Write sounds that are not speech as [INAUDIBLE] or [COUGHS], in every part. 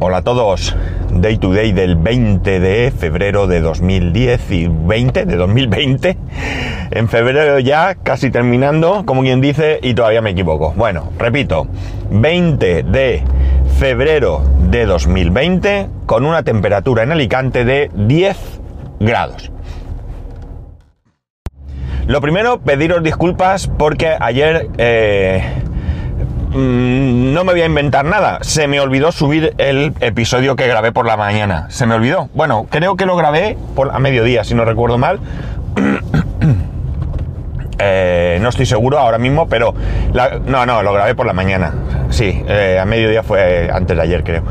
Hola a todos. Day to day del 20 de febrero de 2010 y 20 de 2020. En febrero ya, casi terminando, como quien dice, y todavía me equivoco. Bueno, repito, 20 de febrero de 2020 con una temperatura en Alicante de 10 grados. Lo primero, pediros disculpas porque ayer eh, no me voy a inventar nada. Se me olvidó subir el episodio que grabé por la mañana. Se me olvidó. Bueno, creo que lo grabé por, a mediodía, si no recuerdo mal. [CLEARS THROAT] Eh, no estoy seguro ahora mismo, pero no, no, lo grabé por la mañana. Sí, eh, a mediodía fue antes de ayer, creo.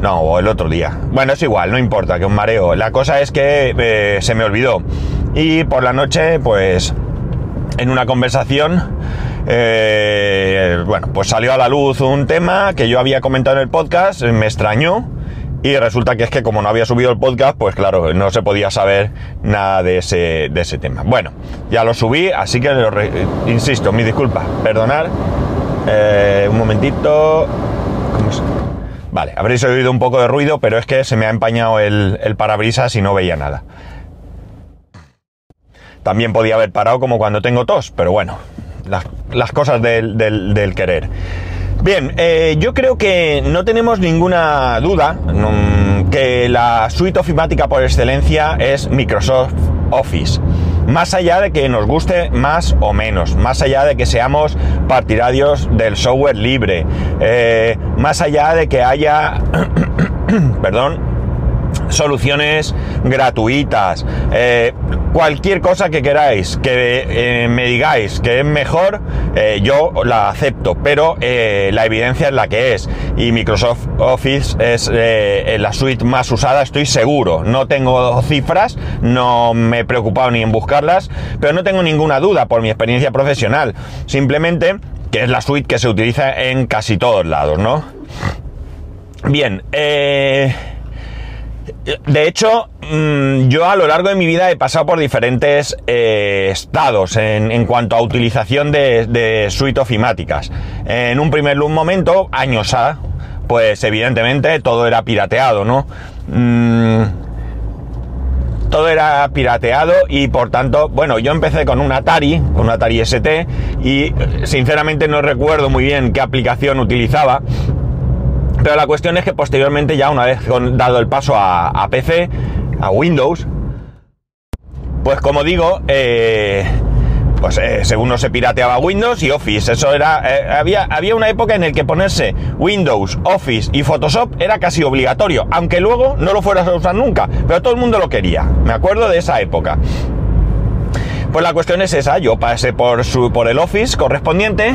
No, o el otro día. Bueno, es igual, no importa, que un mareo. La cosa es que eh, se me olvidó. Y por la noche, pues, en una conversación, eh, bueno, pues salió a la luz un tema que yo había comentado en el podcast, me extrañó. Y resulta que es que como no había subido el podcast, pues claro, no se podía saber nada de ese, de ese tema. Bueno, ya lo subí, así que re- insisto, mi disculpa, perdonar. Eh, un momentito. ¿Cómo se- Vale, habréis oído un poco de ruido, pero es que se me ha empañado el, el parabrisas y no veía nada. También podía haber parado como cuando tengo tos, pero bueno, las, cosas del querer. Bien, eh, yo creo que no tenemos ninguna duda mm, que la suite ofimática por excelencia es Microsoft Office. Más allá de que nos guste más o menos, más allá de que seamos partidarios del software libre, eh, más allá de que haya, [COUGHS] perdón, soluciones gratuitas, eh, cualquier cosa que queráis, que eh, me digáis que es mejor, eh, yo la acepto, pero la evidencia es la que es. Y Microsoft Office es la suite más usada, estoy seguro. No tengo cifras, no me he preocupado ni en buscarlas, pero no tengo ninguna duda por mi experiencia profesional. Simplemente que es la suite que se utiliza en casi todos lados, ¿no? Bien, eh... De hecho, mm, yo a lo largo de mi vida he pasado por diferentes eh, estados en, cuanto a utilización de, de suite ofimáticas. En un primer momento, años A, pues evidentemente todo era pirateado, ¿no? Mm, todo era pirateado y por tanto, bueno, yo empecé con un Atari, con un Atari ST y sinceramente no recuerdo muy bien qué aplicación utilizaba, pero la cuestión es que posteriormente, ya una vez dado el paso a, a PC, a Windows, pues como digo, eh, pues eh, según no se pirateaba Windows y Office, eso era, eh, había, había una época en la que ponerse Windows, Office y Photoshop era casi obligatorio, aunque luego no lo fueras a usar nunca, pero todo el mundo lo quería, me acuerdo de esa época. Pues la cuestión es esa, yo pasé por, su, por el Office correspondiente,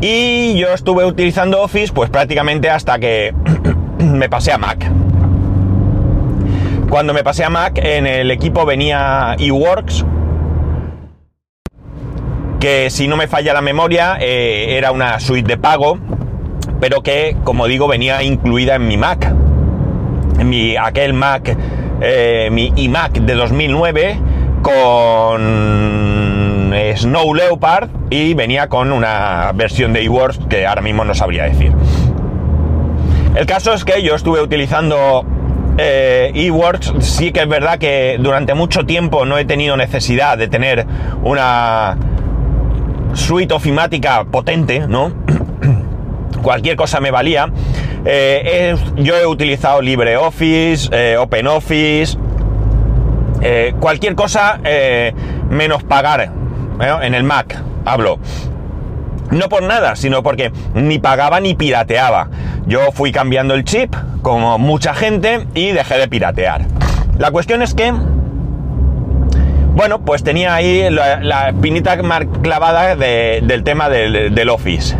y yo estuve utilizando Office pues prácticamente hasta que [CLEARS THROAT] me pasé a Mac. Cuando me pasé a Mac en el equipo venía eWorks, que si no me falla la memoria eh, era una suite de pago, pero que como digo venía incluida en mi Mac. En mi, aquel Mac, eh, mi iMac de 2009 con eh, Snow Leopard y venía con una versión de eWorks que ahora mismo no sabría decir. El caso es que yo estuve utilizando eh, sí que es verdad que durante mucho tiempo no he tenido necesidad de tener una suite ofimática potente, ¿no? [CLEARS THROAT] Cualquier cosa me valía. Eh, yo he utilizado LibreOffice, eh, OpenOffice, cualquier cosa menos pagar en el Mac, hablo. No por nada, sino porque ni pagaba ni pirateaba. Yo fui cambiando el chip, como mucha gente, y dejé de piratear. La cuestión es que, bueno, pues tenía ahí la, la espinita mar- clavada de- del tema del, del Office.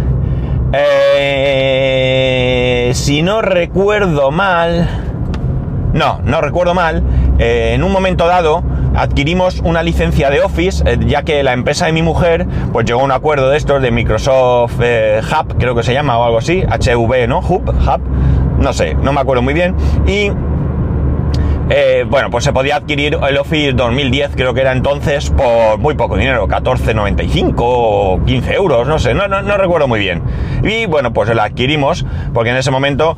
Eh, si no recuerdo mal, no, no recuerdo mal, eh, en un momento dado adquirimos una licencia de Office, eh, ya que la empresa de mi mujer pues llegó a un acuerdo de estos de Microsoft eh, Hub, creo que se llama o algo así, HV, ¿no? Hub, Hub, no sé, no me acuerdo muy bien, y eh, bueno, pues se podía adquirir el Office 2010, creo que era entonces, por muy poco dinero, 14,95 o 15 euros, no sé, no, recuerdo muy bien. Y bueno, pues la adquirimos, porque en ese momento,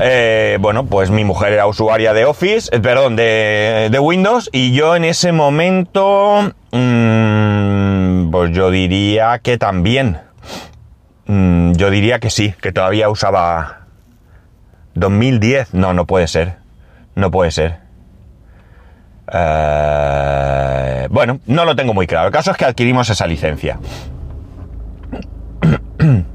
eh, bueno, pues mi mujer era usuaria de Office, eh, perdón, de, Windows, y yo en ese momento, mm, pues yo diría que también. Mm, yo diría que sí, que todavía usaba 2010. No, no puede ser. No puede ser. Eh, bueno, no lo tengo muy claro. El caso es que adquirimos esa licencia. [CLEARS THROAT]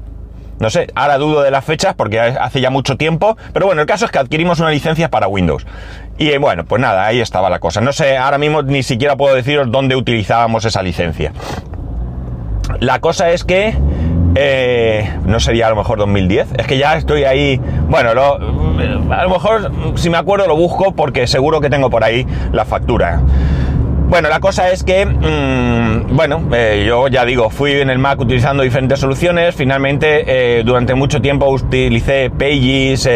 No sé, ahora dudo de las fechas porque hace ya mucho tiempo, pero bueno, el caso es que adquirimos una licencia para Windows. Y eh, bueno, pues nada, ahí estaba la cosa. No sé, ahora mismo ni siquiera puedo deciros dónde utilizábamos esa licencia. La cosa es que eh, no sería a lo mejor 2010. Es que ya estoy ahí. Bueno, a lo mejor si me acuerdo lo busco porque seguro que tengo por ahí la factura. Bueno, la cosa es que, mm, bueno, eh, yo ya digo, fui en el Mac utilizando diferentes soluciones. Finalmente, eh, durante mucho tiempo utilicé Pages,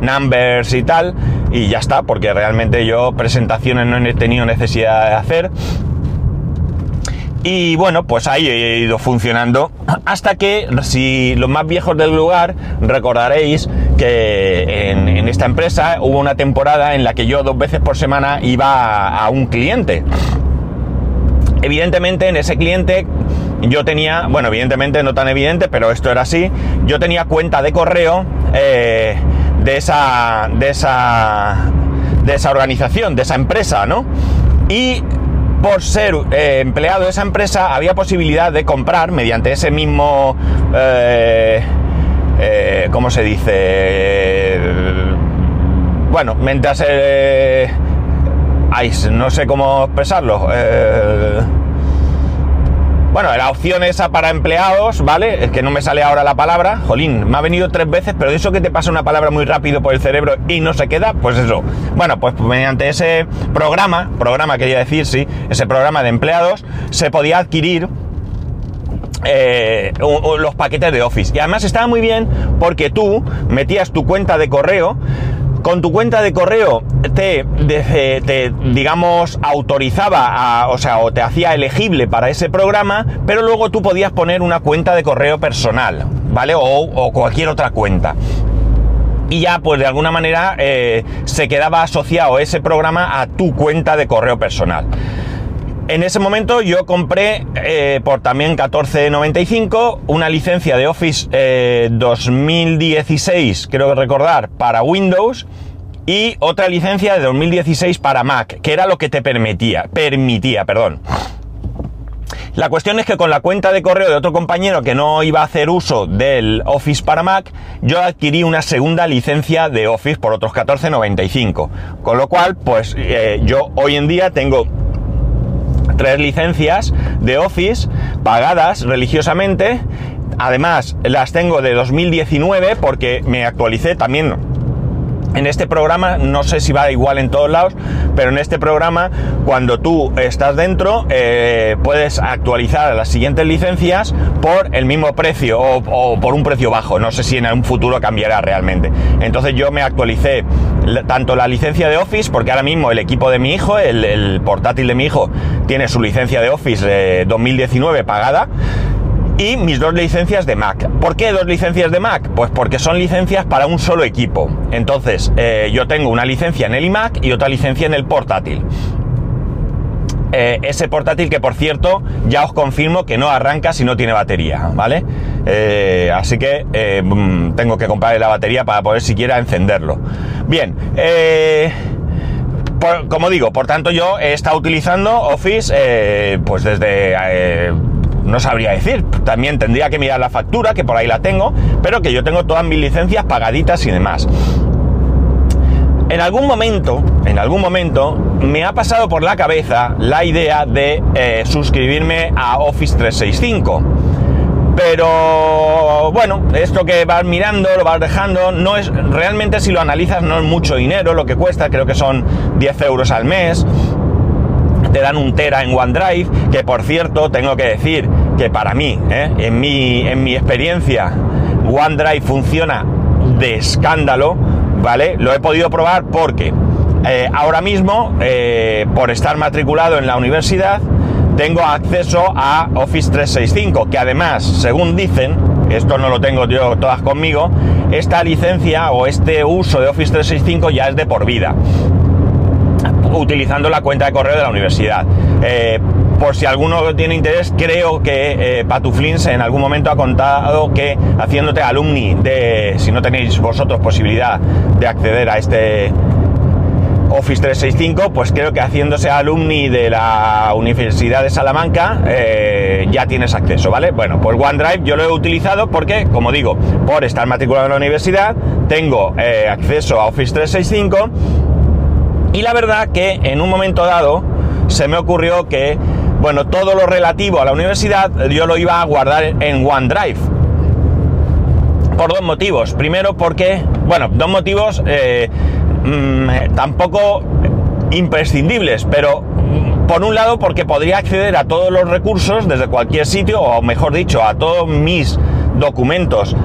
Numbers y tal. Y ya está, porque realmente yo presentaciones no he tenido necesidad de hacer. Y bueno, pues ahí he ido funcionando hasta que, si los más viejos del lugar, recordaréis que en, esta empresa hubo una temporada en la que yo dos veces por semana iba a, un cliente. Evidentemente en ese cliente yo tenía, bueno, evidentemente no tan evidente, pero esto era así, yo tenía cuenta de correo eh, de, esa, de, esa, de esa organización, de esa empresa, ¿no? Y por ser eh, empleado de esa empresa, había posibilidad de comprar mediante ese mismo, eh, eh, ¿cómo se dice? bueno, mientras... Ay, no sé cómo expresarlo. Bueno, la opción esa para empleados, ¿vale? Es que no me sale ahora la palabra. Jolín, me ha venido tres veces, pero de eso que te pasa una palabra muy rápido por el cerebro y no se queda, pues eso. Bueno, pues mediante ese programa, programa quería decir, sí, ese programa de empleados, se podía adquirir eh, los paquetes de Office. Y además estaba muy bien porque tú metías tu cuenta de correo con tu cuenta de correo te, te digamos, autorizaba, a, o sea, o te hacía elegible para ese programa, pero luego tú podías poner una cuenta de correo personal, ¿vale? O, cualquier otra cuenta y ya pues de alguna manera eh, se quedaba asociado ese programa a tu cuenta de correo personal. En ese momento yo compré eh, por también 14.95 una licencia de Office 2016, eh, creo recordar, para Windows y otra licencia de 2016 para Mac, que era lo que te permitía, permitía, perdón. La cuestión es que con la cuenta de correo de otro compañero que no iba a hacer uso del Office para Mac, yo adquirí una segunda licencia de Office por otros 14.95. Con lo cual, pues eh, yo hoy en día tengo tres licencias de Office pagadas religiosamente. Además, las tengo de 2019 porque me actualicé también en este programa, no sé si va igual en todos lados, pero en este programa, cuando tú estás dentro, eh, puedes actualizar las siguientes licencias por el mismo precio o, por un precio bajo. No sé si en un futuro cambiará realmente. Entonces yo me actualicé tanto la licencia de Office, porque ahora mismo el equipo de mi hijo, el, portátil de mi hijo, tiene su licencia de Office de 2019 pagada y mis dos licencias de Mac. ¿Por qué dos licencias de Mac? Pues porque son licencias para un solo equipo. Entonces, eh, yo tengo una licencia en el iMac y otra licencia en el portátil. Eh, ese portátil que por cierto ya os confirmo que no arranca si no tiene batería, ¿vale? Eh, así que mm, tengo que comprarle la batería para poder siquiera encenderlo. Bien, como digo, por tanto yo he estado utilizando Office pues desde no sabría decir. También tendría que mirar la factura, que por ahí la tengo, pero que yo tengo todas mis licencias pagaditas y demás. En algún momento, en algún momento, me ha pasado por la cabeza la idea de eh, suscribirme a Office 365. Pero bueno, esto que vas mirando, lo vas dejando, no es realmente si lo analizas no es mucho dinero lo que cuesta, creo que son 10 euros al mes te dan un tera en OneDrive, que por cierto tengo que decir que para mí, ¿eh? en, mi, en mi experiencia, OneDrive funciona de escándalo, ¿vale? Lo he podido probar porque eh, ahora mismo, eh, por estar matriculado en la universidad, tengo acceso a Office 365, que además, según dicen, esto no lo tengo yo todas conmigo, esta licencia o este uso de Office 365 ya es de por vida, utilizando la cuenta de correo de la universidad. Eh, por si alguno tiene interés, creo que eh, Patuflins en algún momento ha contado que haciéndote alumni de, si no tenéis vosotros posibilidad de acceder a este Office 365, pues creo que haciéndose alumni de la Universidad de Salamanca eh, ya tienes acceso, ¿vale? Bueno, pues OneDrive yo lo he utilizado porque, como digo, por estar matriculado en la universidad, tengo eh, acceso a Office 365 y la verdad que en un momento dado se me ocurrió que, bueno, todo lo relativo a la universidad yo lo iba a guardar en OneDrive. Por dos motivos. Primero porque, bueno, dos motivos... Eh, Mm, tampoco imprescindibles, pero mm, por un lado porque podría acceder a todos los recursos desde cualquier sitio, o mejor dicho, a todos mis documentos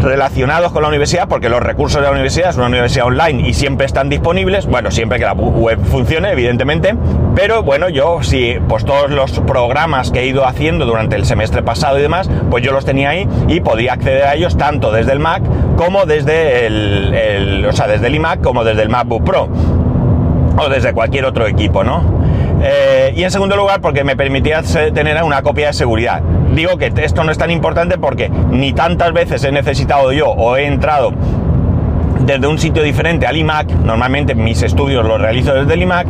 relacionados con la universidad, porque los recursos de la universidad es una universidad online y siempre están disponibles, bueno, siempre que la web funcione, evidentemente, pero bueno, yo sí, pues todos los programas que he ido haciendo durante el semestre pasado y demás, pues yo los tenía ahí y podía acceder a ellos tanto desde el Mac como desde el, o sea, desde el iMac como desde el MacBook Pro o desde cualquier otro equipo, ¿no? Eh, y en segundo lugar, porque me permitía tener una copia de seguridad. Digo que esto no es tan importante porque ni tantas veces he necesitado yo o he entrado desde un sitio diferente al iMac, normalmente mis estudios los realizo desde el iMac,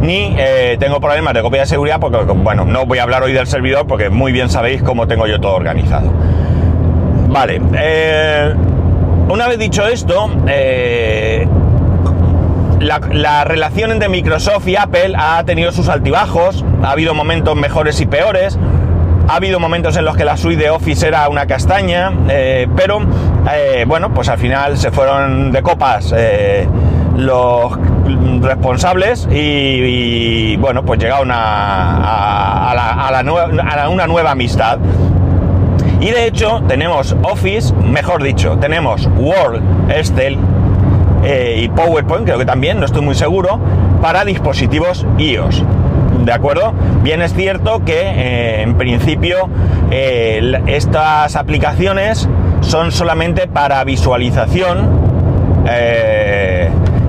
ni eh, tengo problemas de copia de seguridad porque, bueno, no voy a hablar hoy del servidor porque muy bien sabéis cómo tengo yo todo organizado. Vale, eh, una vez dicho esto, la, relación entre Microsoft y Apple ha tenido sus altibajos, ha habido momentos mejores y peores, ha habido momentos en los que la suite de Office era una castaña, eh, pero eh, bueno, pues al final se fueron de copas eh, los responsables y, bueno, pues llegaron a, a, una nueva amistad. Y de hecho tenemos Office, mejor dicho, tenemos Word, Excel eh, y PowerPoint, creo que también, no estoy muy seguro, para dispositivos iOS. ¿De acuerdo? Bien es cierto que eh, en principio eh, estas aplicaciones son solamente para visualización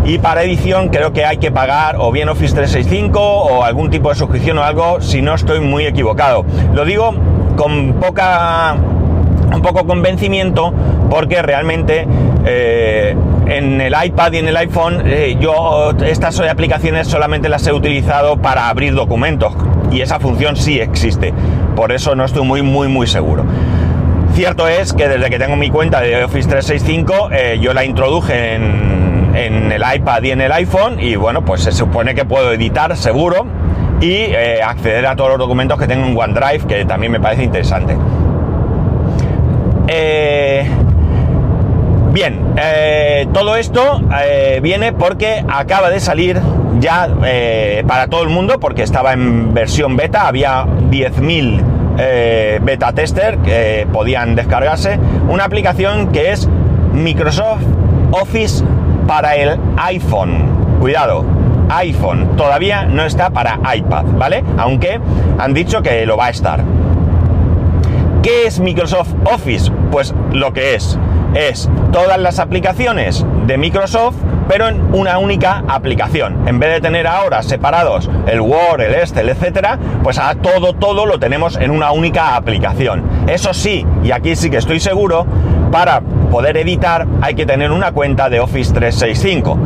y para edición creo que hay que pagar o bien Office 365 o algún tipo de suscripción o algo si no estoy muy equivocado. Lo digo con poca un poco convencimiento porque realmente en el iPad y en el iPhone eh, yo estas aplicaciones solamente las he utilizado para abrir documentos y esa función sí existe. Por eso no estoy muy, muy, muy seguro. Cierto es que desde que tengo mi cuenta de Office 365 eh, yo la introduje en, el iPad y en el iPhone y bueno, pues se supone que puedo editar seguro y eh, acceder a todos los documentos que tengo en OneDrive, que también me parece interesante. Bien, eh, todo esto eh, viene porque acaba de salir ya eh, para todo el mundo, porque estaba en versión beta, había 10.000 beta tester que podían descargarse, una aplicación que es Microsoft Office para el iPhone. Cuidado, iPhone, todavía no está para iPad, ¿vale? Aunque han dicho que lo va a estar. ¿Qué es Microsoft Office? Pues lo que es es todas las aplicaciones de Microsoft, pero en una única aplicación. En vez de tener ahora separados el Word, el Excel, etcétera, pues a todo, todo lo tenemos en una única aplicación. Eso sí, y aquí sí que estoy seguro, para poder editar hay que tener una cuenta de Office 365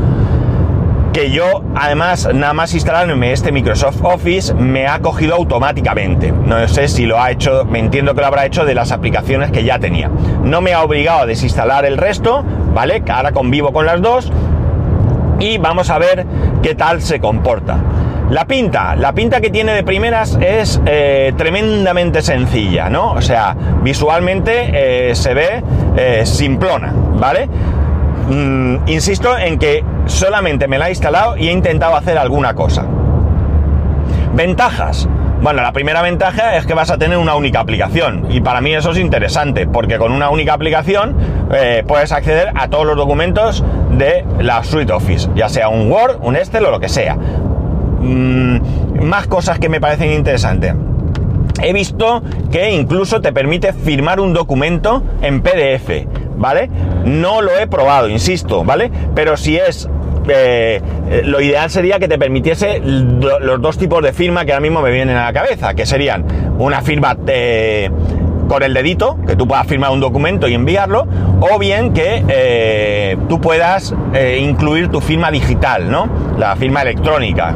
que yo además nada más instalarme este Microsoft Office me ha cogido automáticamente. No sé si lo ha hecho, me entiendo que lo habrá hecho de las aplicaciones que ya tenía. No me ha obligado a desinstalar el resto, ¿vale? Ahora convivo con las dos y vamos a ver qué tal se comporta. La pinta, la pinta que tiene de primeras es eh, tremendamente sencilla, ¿no? O sea, visualmente eh, se ve eh, simplona, ¿vale? Mm, insisto en que solamente me la he instalado y he intentado hacer alguna cosa. Ventajas. Bueno, la primera ventaja es que vas a tener una única aplicación y para mí eso es interesante porque con una única aplicación puedes acceder a todos los documentos de la Suite Office, ya sea un Word, un Excel o lo que sea. Mm, más cosas que me parecen interesantes. He visto que incluso te permite firmar un documento en PDF, ¿vale? No lo he probado, insisto, ¿vale? Pero si es eh, lo ideal sería que te permitiese los dos tipos de firma que ahora mismo me vienen a la cabeza, que serían una firma eh, con el dedito, que tú puedas firmar un documento y enviarlo, o bien que eh, tú puedas incluir tu firma digital, ¿no? La firma electrónica.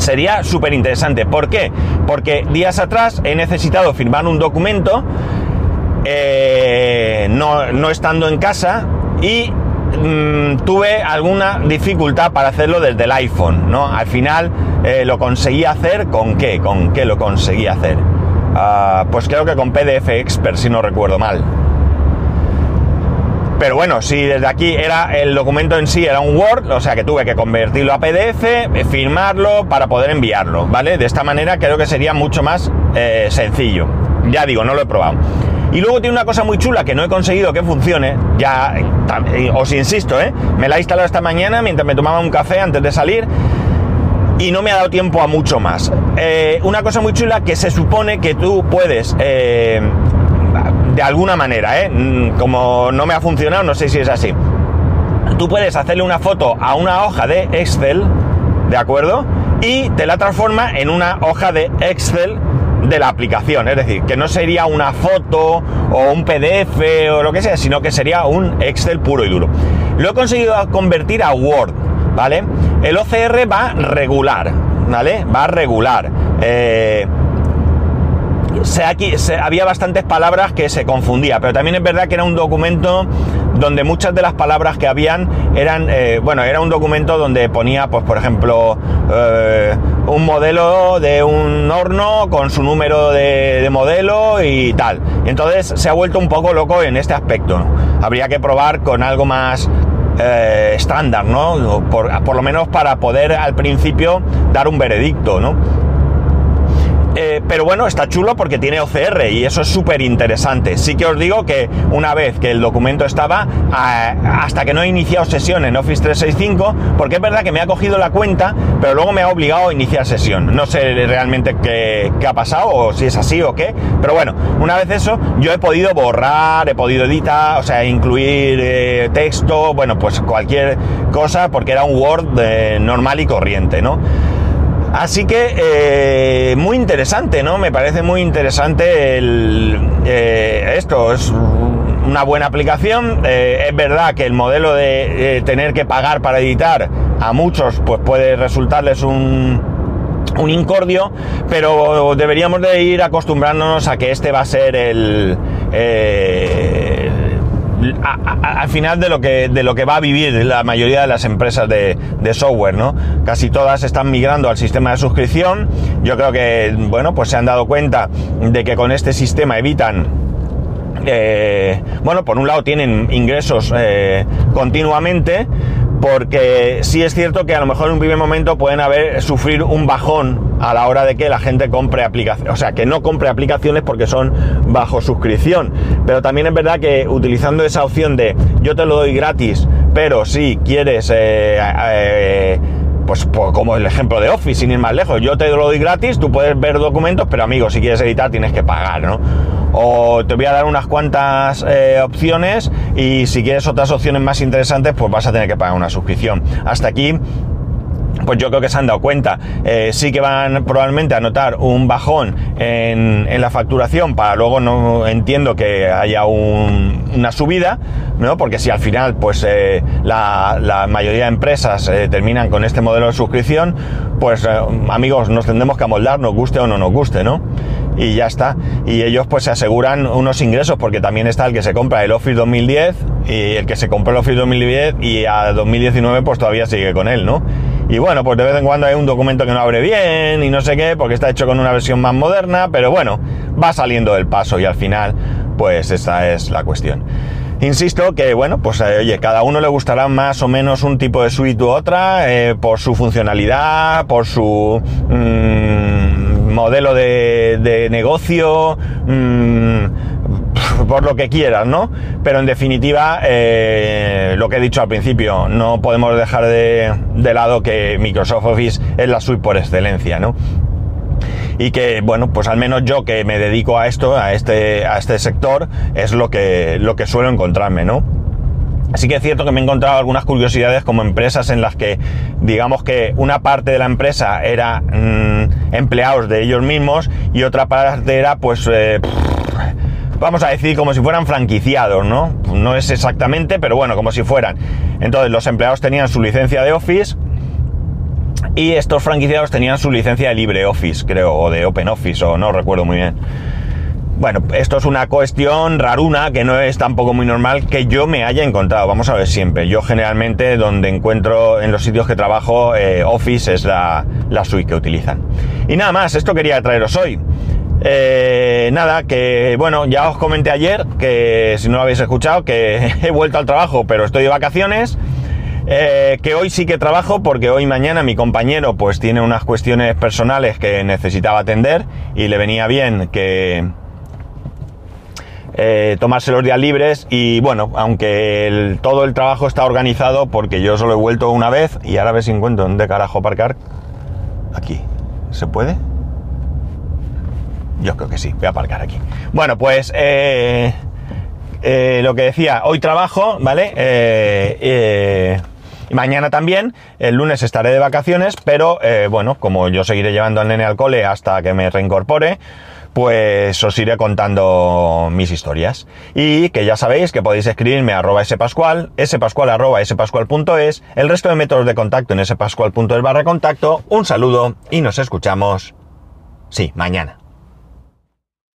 Sería súper interesante. ¿Por qué? Porque días atrás he necesitado firmar un documento no, no estando en casa y Mm, tuve alguna dificultad para hacerlo desde el iPhone, ¿no? Al final eh, lo conseguí hacer con qué, con qué lo conseguí hacer. Ah, pues creo que con PDF Expert, si no recuerdo mal. Pero bueno, si desde aquí era el documento en sí era un Word, o sea que tuve que convertirlo a PDF, eh, firmarlo para poder enviarlo, ¿vale? De esta manera creo que sería mucho más eh, sencillo. Ya digo, no lo he probado. Y luego tiene una cosa muy chula que no he conseguido que funcione. Ya eh, os insisto, ¿eh? Me la he instalado esta mañana mientras me tomaba un café antes de salir. Y no me ha dado tiempo a mucho más. Una cosa muy chula que se supone que tú puedes de alguna manera, ¿eh? Mm, como no me ha funcionado, no sé si es así. Tú puedes hacerle una foto a una hoja de Excel, ¿de acuerdo? Y te la transforma en una hoja de Excel de la aplicación, es decir, que no sería una foto o un PDF o lo que sea, sino que sería un Excel puro y duro. Lo he conseguido convertir a Word, ¿vale? El OCR va regular, ¿vale? Va regular. Eh, aquí, había bastantes palabras que se confundía, pero también es verdad que era un documento donde muchas de las palabras que habían eran, eh, bueno, era un documento donde ponía, pues por ejemplo, eh, un modelo de un horno con su número de, modelo y tal. entonces se ha vuelto un poco loco en este aspecto. Habría que probar con algo más eh, estándar, ¿no? Por, por, lo menos para poder al principio dar un veredicto, ¿no? Eh, pero bueno, está chulo porque tiene OCR y eso es súper interesante. Sí que os digo que una vez que el documento estaba, hasta que no he iniciado sesión en Office 365, porque es verdad que me ha cogido la cuenta, pero luego me ha obligado a iniciar sesión. No sé realmente qué, ha pasado o si es así o qué, pero bueno, una vez eso, yo he podido borrar, he podido editar, o sea, incluir eh, texto, bueno, pues cualquier cosa, porque era un Word eh, normal y corriente, ¿no? Así que eh, muy interesante, ¿no? Me parece muy interesante el, eh, esto. Es una buena aplicación. Eh, es verdad que el modelo de tener que pagar para editar a muchos pues puede resultarles un, un incordio, pero deberíamos de ir acostumbrándonos a que este va a ser el al final de lo, que, de lo que va a vivir la mayoría de las empresas de, software, ¿no? Casi todas están migrando al sistema de suscripción. Yo creo que, bueno, pues se han dado cuenta de que con este sistema evitan eh, bueno, por un lado tienen ingresos eh, continuamente, porque sí es cierto que a lo mejor en un primer momento pueden haber sufrir un bajón a la hora de que la gente compre aplicaciones, o sea, que no compre aplicaciones porque son bajo suscripción. Pero también es verdad que utilizando esa opción de yo te lo doy gratis, pero si quieres, eh, eh, pues, pues, como el ejemplo de Office, sin ir más lejos, yo te lo doy gratis, tú puedes ver documentos, pero amigo, si quieres editar tienes que pagar, ¿no? o te voy a dar unas cuantas eh, opciones y si quieres otras opciones más interesantes pues vas a tener que pagar una suscripción. Hasta aquí pues yo creo que se han dado cuenta. Eh, sí que van probablemente a notar un bajón en, la facturación para luego no entiendo que haya una subida, ¿no? Porque si al final, pues eh, la, mayoría de empresas terminan con este modelo de suscripción, pues amigos, nos tendremos que amoldar, nos guste o no nos guste, ¿no? y ya está. Y ellos pues se aseguran unos ingresos porque también está el que se compra el Office 2010 y el que se compra el Office 2010 y a 2019 pues todavía sigue con él, ¿no? Y bueno, pues de vez en cuando hay un documento que no abre bien y no sé qué, porque está hecho con una versión más moderna, pero bueno, va saliendo del paso y al final, pues esta es la cuestión. Insisto que, bueno, pues eh, oye, cada uno le gustará más o menos un tipo de suite u otra, eh, por su funcionalidad, por su mm, modelo de, negocio, mm, por lo que quieras, ¿no? Pero en definitiva, eh, lo que he dicho al principio, no podemos dejar de, lado que Microsoft Office es la suite por excelencia, ¿no? y que, bueno, pues al menos yo que me dedico a esto, a este, a este sector, es lo que, lo que suelo encontrarme, ¿no? Así que es cierto que me he encontrado algunas curiosidades como empresas en las que digamos que una parte de la empresa era mm, empleados de ellos mismos y otra parte era pues eh, vamos a decir como si fueran franquiciados, ¿no? No es exactamente, pero bueno, como si fueran. Entonces los empleados tenían su licencia de Office y estos franquiciados tenían su licencia de LibreOffice, creo, o de OpenOffice, o no recuerdo muy bien. Bueno, esto es una cuestión raruna que no es tampoco muy normal que yo me haya encontrado. Vamos a ver siempre. Yo generalmente donde encuentro en los sitios que trabajo eh, Office es la, suite que utilizan. Y nada más, esto quería traeros hoy. Eh, nada, que bueno, ya os comenté ayer que si no lo habéis escuchado, que [LAUGHS] he vuelto al trabajo, pero estoy de vacaciones eh, que hoy sí que trabajo porque hoy mañana mi compañero pues tiene unas cuestiones personales que necesitaba atender y le venía bien que eh, tomarse los días libres y bueno, aunque todo el trabajo está organizado porque yo solo he vuelto una vez y ahora a ver si encuentro dónde carajo aparcar. Aquí. ¿Se puede? Yo creo que sí, voy a aparcar aquí. Bueno, pues eh, lo que decía, hoy trabajo, ¿vale? Eh, mañana también, el lunes estaré de vacaciones, pero eh, bueno, como yo seguiré llevando al nene al cole hasta que me reincorpore, pues os iré contando mis historias. Y que ya sabéis que podéis escribirme a arroba spascual, spascual arroba spascual.es, el resto de métodos de contacto en spascual.es barra contacto. Un saludo y nos escuchamos, sí, mañana.